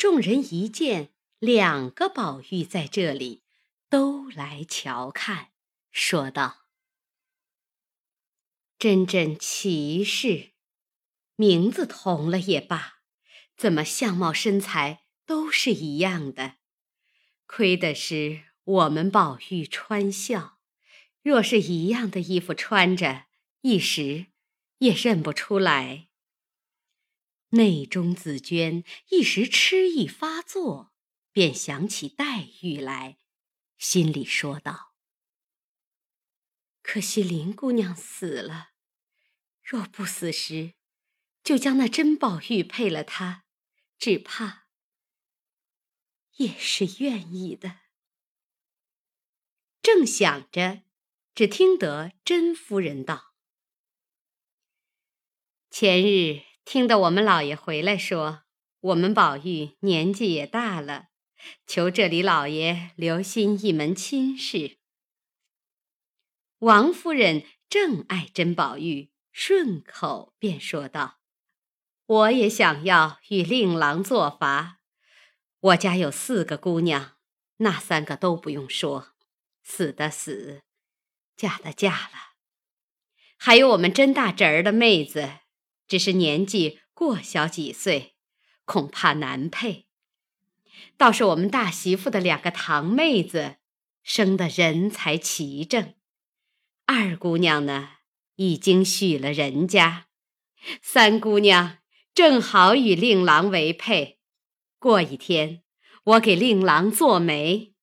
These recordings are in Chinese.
众人一见两个宝玉在这里，都来瞧看，说道：“真真奇事，名字同了也罢，怎么相貌身材都是一样的？亏的是我们宝玉穿孝，若是一样的衣服穿着，一时也认不出来。”内中紫鹃一时痴意发作，便想起黛玉来，心里说道：“可惜林姑娘死了，若不死时，就将那珍宝玉配了她，只怕也是愿意的。”正想着，只听得甄夫人道：“前日。”听得我们老爷回来说，我们宝玉年纪也大了，求这里老爷留心一门亲事。王夫人正爱珍宝玉，顺口便说道：“我也想要与令郎作法。我家有四个姑娘，那三个都不用说，死的死，嫁的嫁了，还有我们甄大侄儿的妹子。”只是年纪过小几岁，恐怕难配。倒是我们大媳妇的两个堂妹子，生的人才齐正。二姑娘呢，已经许了人家；三姑娘正好与令郎为配。过一天，我给令郎做媒，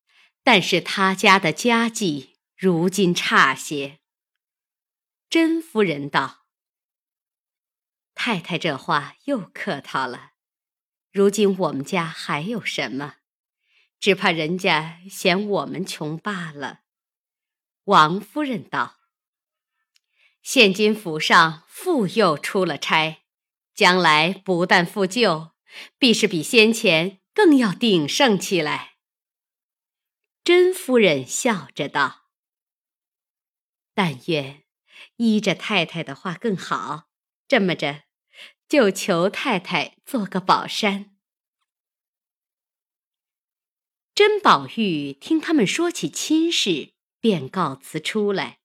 但是他家的家计如今差些。甄夫人道。太太这话又客套了。如今我们家还有什么？只怕人家嫌我们穷罢了。王夫人道：“现今府上复又出了差，将来不但复旧，必是比先前更要鼎盛起来。”甄夫人笑着道：“但愿依着太太的话更好。这么着。”就求太太做个宝山。甄宝玉听他们说起亲事，便告辞出来。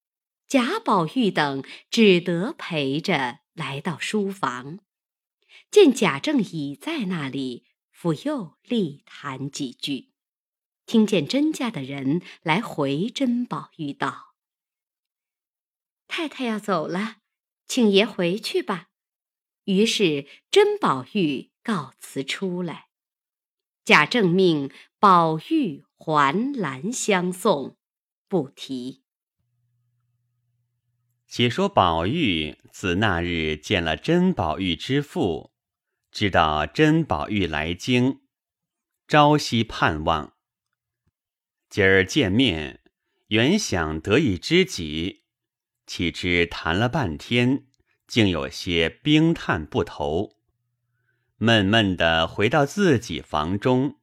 贾宝玉等只得陪着来到书房，见贾政已在那里，复又立谈几句。听见甄家的人来回甄宝玉道：“太太要走了，请爷回去吧。”于是甄宝玉告辞出来，贾政命宝玉环栏相送，不提。且说宝玉自那日见了甄宝玉之父，知道甄宝玉来京，朝夕盼望。今儿见面，原想得一知己，岂知谈了半天。竟有些冰炭不投，闷闷的回到自己房中，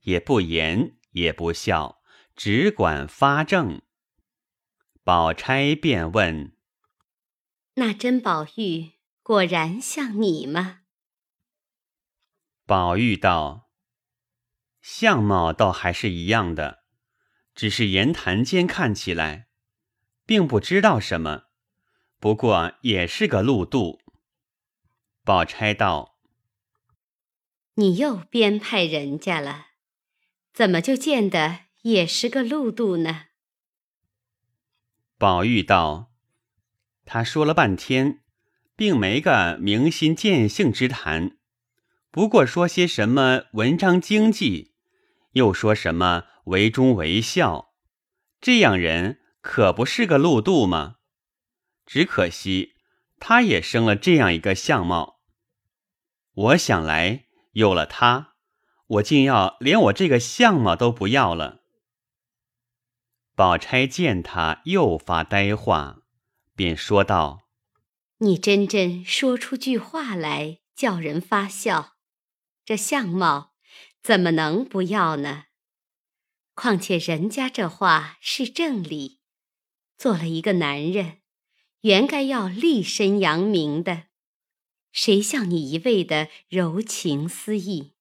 也不言也不笑，只管发怔。宝钗便问：“那甄宝玉果然像你吗？”宝玉道：“相貌倒还是一样的，只是言谈间看起来，并不知道什么。”不过也是个路度。宝钗道：“你又编派人家了，怎么就见得也是个路度呢？”宝玉道：“他说了半天，并没个明心见性之谈，不过说些什么文章经济，又说什么为忠为孝，这样人可不是个路度吗？”只可惜，他也生了这样一个相貌。我想来，有了他，我竟要连我这个相貌都不要了。宝钗见他又发呆话，便说道：“你真真说出句话来，叫人发笑。这相貌怎么能不要呢？况且人家这话是正理，做了一个男人。”原该要立身扬名的，谁像你一味的柔情私意？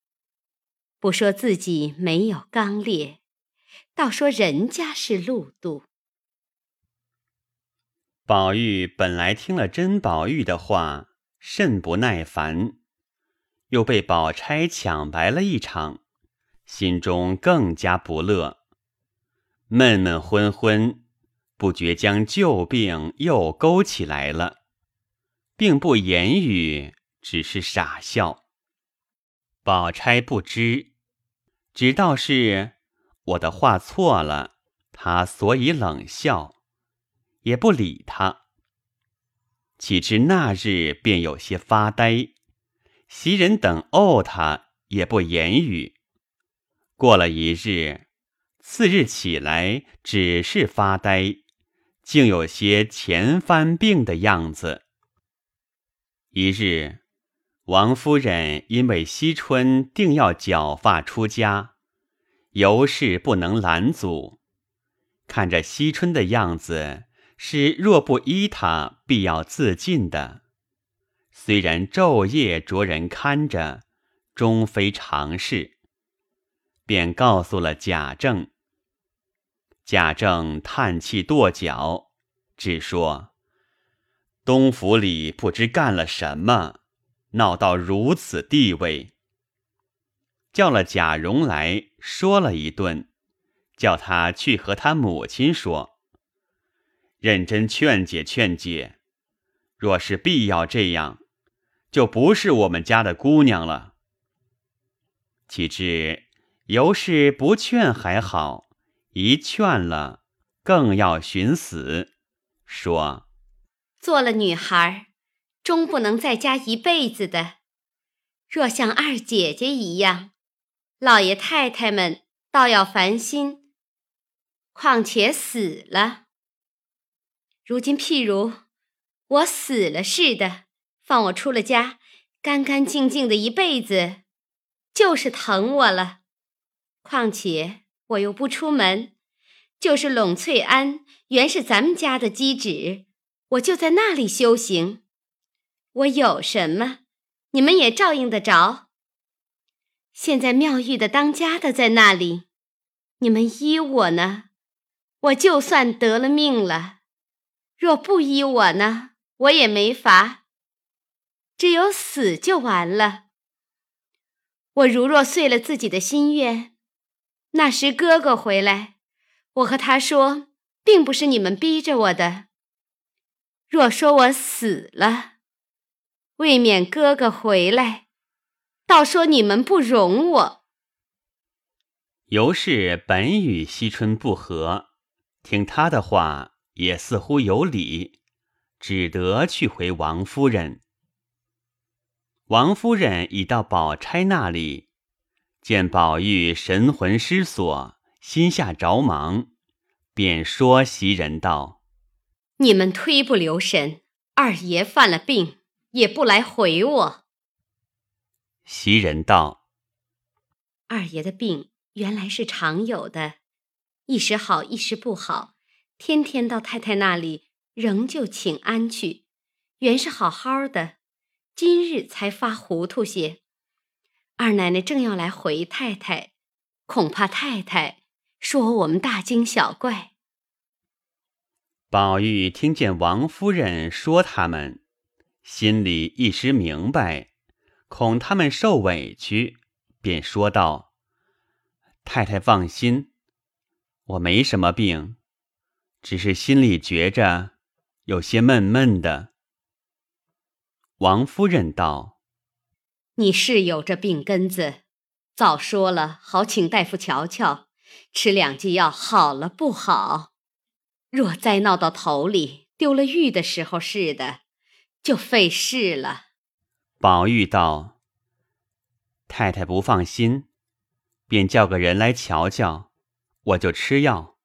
不说自己没有刚烈，倒说人家是路度。宝玉本来听了甄宝玉的话，甚不耐烦，又被宝钗抢白了一场，心中更加不乐，闷闷昏昏，不觉将旧病又勾起来了，并不言语，只是傻笑。宝钗不知，只道是我的话错了，他所以冷笑。也不理他。岂知那日便有些发呆，袭人等怄他也不言语。过了一日，次日起来只是发呆，竟有些前翻病的样子。一日，王夫人因为惜春定要绞发出家，尤氏不能拦阻，看着惜春的样子。是若不依他，必要自尽的。虽然昼夜着人看着，终非常事。便告诉了贾政。贾政叹气跺脚，只说：“东府里不知干了什么，闹到如此地位。”叫了贾蓉来说了一顿，叫他去和他母亲说。认真劝解劝解，若是必要这样，就不是我们家的姑娘了。岂知尤氏不劝还好，一劝了，更要寻死，说：“做了女孩，终不能在家一辈子的。若像二姐姐一样，老爷太太们倒要烦心。况且死了。”如今，譬如我死了似的，放我出了家，干干净净的一辈子，就是疼我了。况且我又不出门，就是拢翠庵原是咱们家的基址，我就在那里修行。我有什么，你们也照应得着。现在妙玉的当家的在那里，你们依我呢，我就算得了命了。若不依我呢，我也没法。只有死就完了。我如若遂了自己的心愿，那时哥哥回来，我和他说，并不是你们逼着我的。若说我死了，未免哥哥回来，倒说你们不容我。尤氏本与惜春不和，听他的话。也似乎有理，只得去回王夫人。王夫人已到宝钗那里，见宝玉神魂失所，心下着忙，便说袭人道：“你们忒不留神，二爷犯了病，也不来回我。”袭人道：“二爷的病原来是常有的，一时好，一时不好。”天天到太太那里，仍旧请安去，原是好好的，今日才发糊涂些。二奶奶正要来回太太，恐怕太太说我们大惊小怪。宝玉听见王夫人说他们，心里一时明白，恐他们受委屈，便说道：“太太放心，我没什么病。”只是心里觉着有些闷闷的。王夫人道：“你是有这病根子，早说了好，请大夫瞧瞧，吃两剂药好了不好。若再闹到头里，丢了玉的时候似的，就费事了。”宝玉道：“太太不放心，便叫个人来瞧瞧，我就吃药。”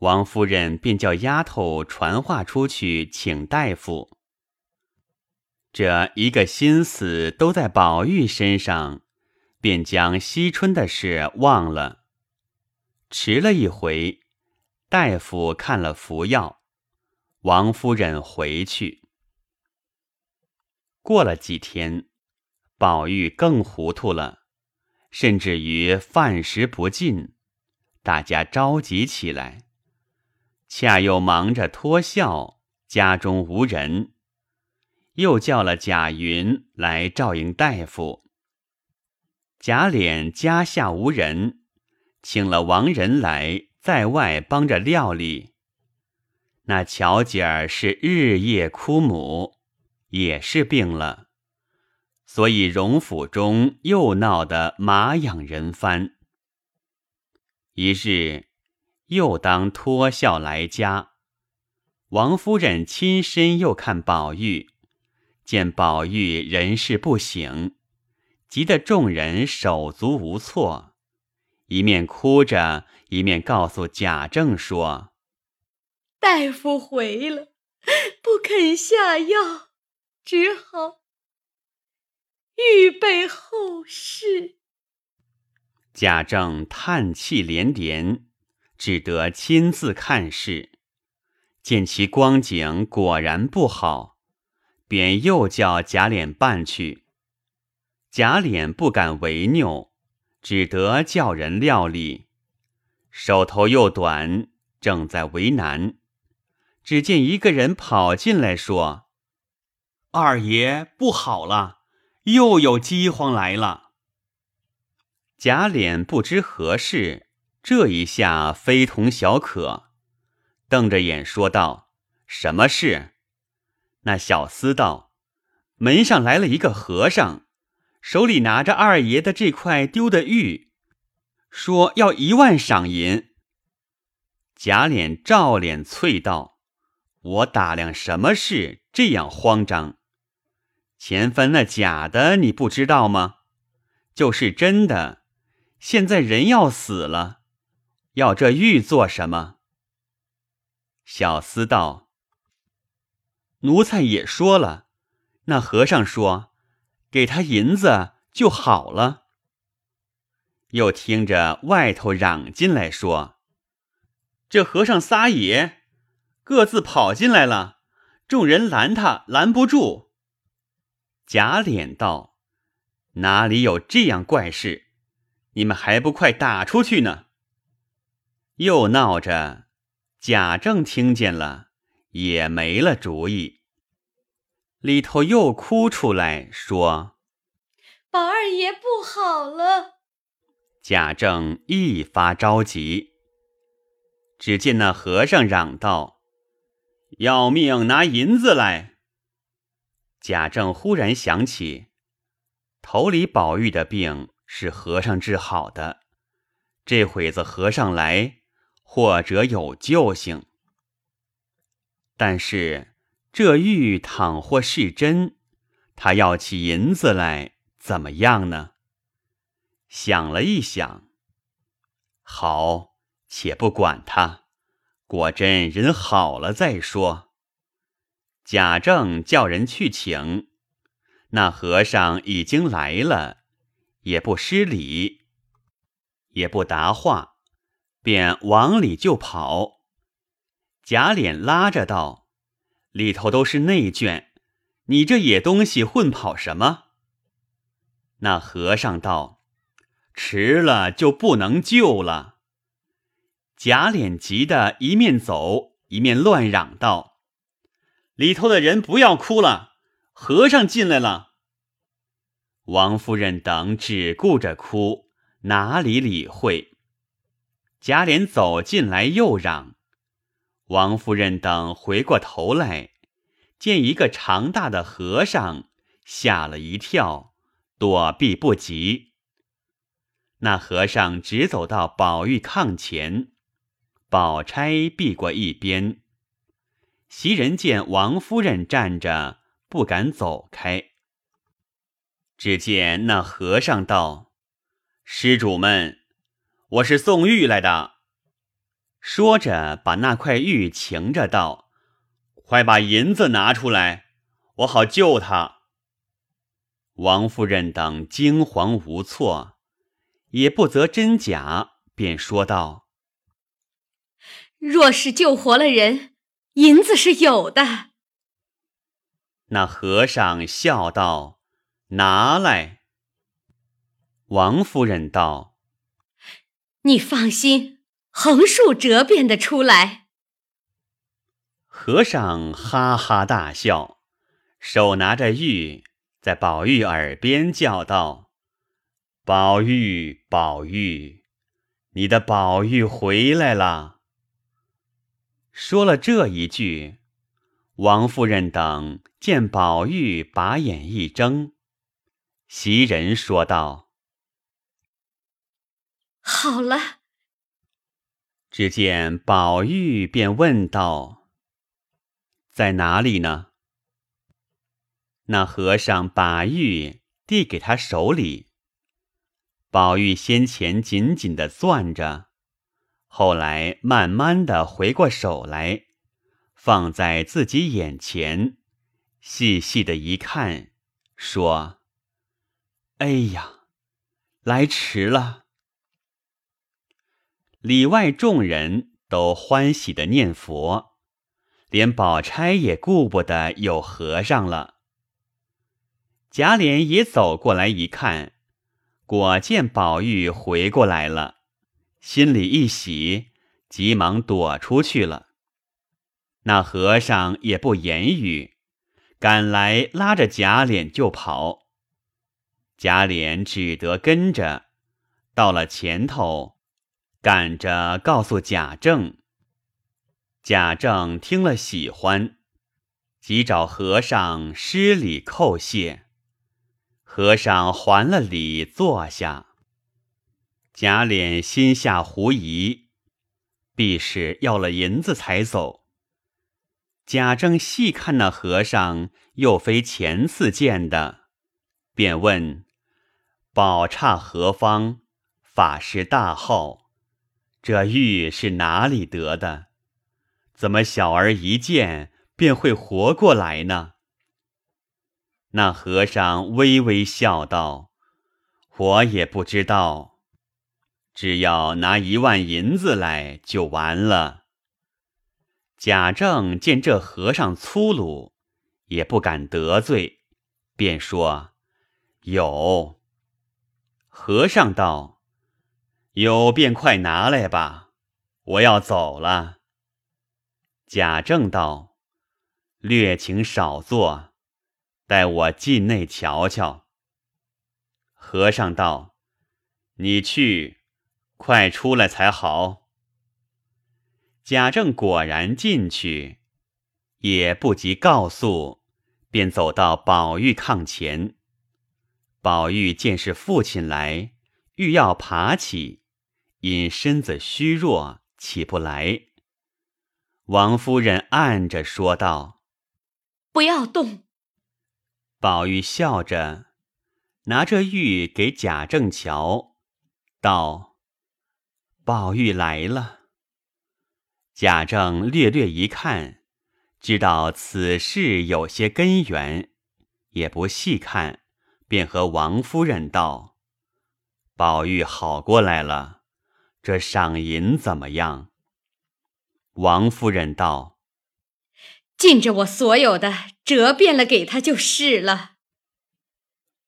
王夫人便叫丫头传话出去请大夫。这一个心思都在宝玉身上，便将惜春的事忘了。迟了一回，大夫看了服药，王夫人回去。过了几天，宝玉更糊涂了，甚至于饭食不进，大家着急起来。恰又忙着托孝，家中无人，又叫了贾云来照应大夫。贾琏家下无人，请了王仁来在外帮着料理。那巧姐儿是日夜哭母，也是病了。所以荣府中又闹得马仰人翻。一日，又当托孝来家，王夫人亲身又看宝玉，见宝玉人事不省，急得众人手足无措，一面哭着，一面告诉贾政说：“大夫回了，不肯下药，只好。”预备后事。贾政叹气连连，只得亲自看事，见其光景果然不好，便又叫贾琏办去。贾琏不敢违拗，只得叫人料理。手头又短，正在为难，只见一个人跑进来，说：“二爷不好了。”又有饥荒来了。贾琏不知何事，这一下非同小可，瞪着眼说道：“什么事？”那小厮道：“门上来了一个和尚，手里拿着二爷的这块丢的玉，说要一万赏银。”贾琏照脸啐道：“我打量什么事这样慌张？”前番那假的你不知道吗？就是真的。现在人要死了，要这玉做什么？小厮道：“奴才也说了，那和尚说，给他银子就好了。”又听着外头嚷进来说：“这和尚撒野，各自跑进来了，众人拦他拦不住。”贾琏道：“哪里有这样怪事？你们还不快打出去呢！”又闹着，贾政听见了，也没了主意。里头又哭出来说：“宝二爷不好了。”贾政一发着急，只见那和尚嚷道：“要命，拿银子来！”贾政忽然想起，头里宝玉的病是和尚治好的，这会子和尚来，或者有救星。但是这玉倘或是真，他要起银子来，怎么样呢？想了一想，好，且不管他，果真人好了再说。贾政叫人去请，那和尚已经来了，也不施礼，也不答话，便往里就跑。贾琏拉着道：“里头都是内眷，你这野东西混跑什么？”那和尚道：“迟了就不能救了。”贾琏急得一面走一面乱嚷道。里头的人不要哭了，和尚进来了。王夫人等只顾着哭，哪里理会？贾琏走进来又嚷。王夫人等回过头来，见一个长大的和尚，吓了一跳，躲避不及。那和尚直走到宝玉炕前，宝钗避过一边。袭人见王夫人站着，不敢走开。只见那和尚道：“施主们，我是送玉来的。”说着，把那块玉擎着道：“快把银子拿出来，我好救他。”王夫人等惊惶无措，也不择真假，便说道：“若是救活了人。”银子是有的。那和尚笑道：“拿来。”王夫人道：“你放心，横竖折变的出来。”和尚哈哈大笑，手拿着玉，在宝玉耳边叫道：“宝玉，宝玉，你的宝玉回来了。”说了这一句，王夫人等见宝玉把眼一睁，袭人说道：“好了。”只见宝玉便问道。在哪里呢？那和尚把玉递给他手里，宝玉先前紧紧的攥着，后来慢慢的回过手来，放在自己眼前，细细的一看，说：“哎呀，来迟了。”里外众人都欢喜的念佛。连宝钗也顾不得有和尚了。贾琏也走过来一看，果见宝玉回过来了，心里一喜，急忙躲出去了。那和尚也不言语，赶来拉着贾琏就跑。贾琏只得跟着，到了前头，赶着告诉贾政。贾政听了喜欢，即找和尚施礼叩谢。和尚还了礼，坐下。贾琏心下狐疑，必是要了银子才走。贾政细看那和尚，又非前次见的，便问：“宝刹何方？法师大号，这玉是哪里得的？”怎么小儿一见便会活过来呢？那和尚微微笑道：“我也不知道，只要拿一万银子来就完了。”贾政见这和尚粗鲁，也不敢得罪，便说：“有。”和尚道：“有便快拿来吧，我要走了。”贾政道：“略请少坐，待我进内瞧瞧。”和尚道：“你去，快出来才好。”贾政果然进去，也不及告诉，便走到宝玉炕前。宝玉见是父亲来，欲要爬起，因身子虚弱，起不来。王夫人按着说道：“不要动。”宝玉笑着，拿着玉给贾政瞧，道：“宝玉来了。”贾政略略一看，知道此事有些根源，也不细看，便和王夫人道：“宝玉好过来了，这赏银怎么样？”王夫人道：“尽着我所有的折变了给他就是了。”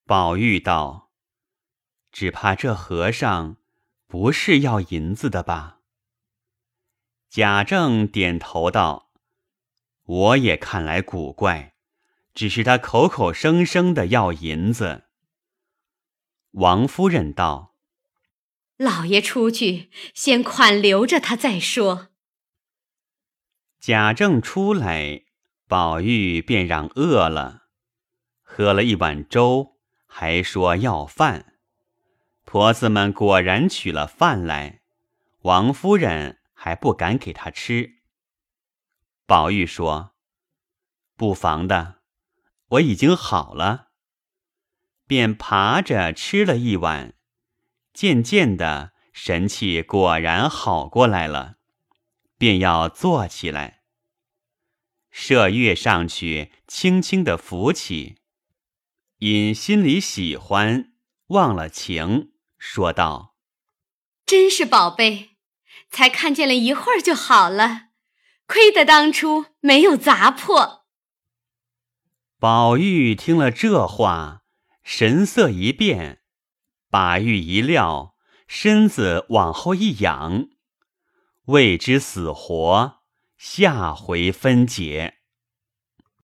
宝玉道：“只怕这和尚不是要银子的吧？”贾政点头道：“我也看来古怪，只是他口口声声的要银子。”王夫人道：“老爷出去，先款留着他再说。”贾政出来，宝玉便嚷饿了，喝了一碗粥，还说要饭。婆子们果然取了饭来，王夫人还不敢给他吃。宝玉说：“不妨的，我已经好了。”便爬着吃了一碗，渐渐的神气果然好过来了，便要坐起来。麝月上去，轻轻的扶起，因心里喜欢，忘了情，说道：“真是宝贝，才看见了一会儿就好了，亏得当初没有砸破。”宝玉听了这话，神色一变，把玉一料，身子往后一仰，未知死活，下回分解。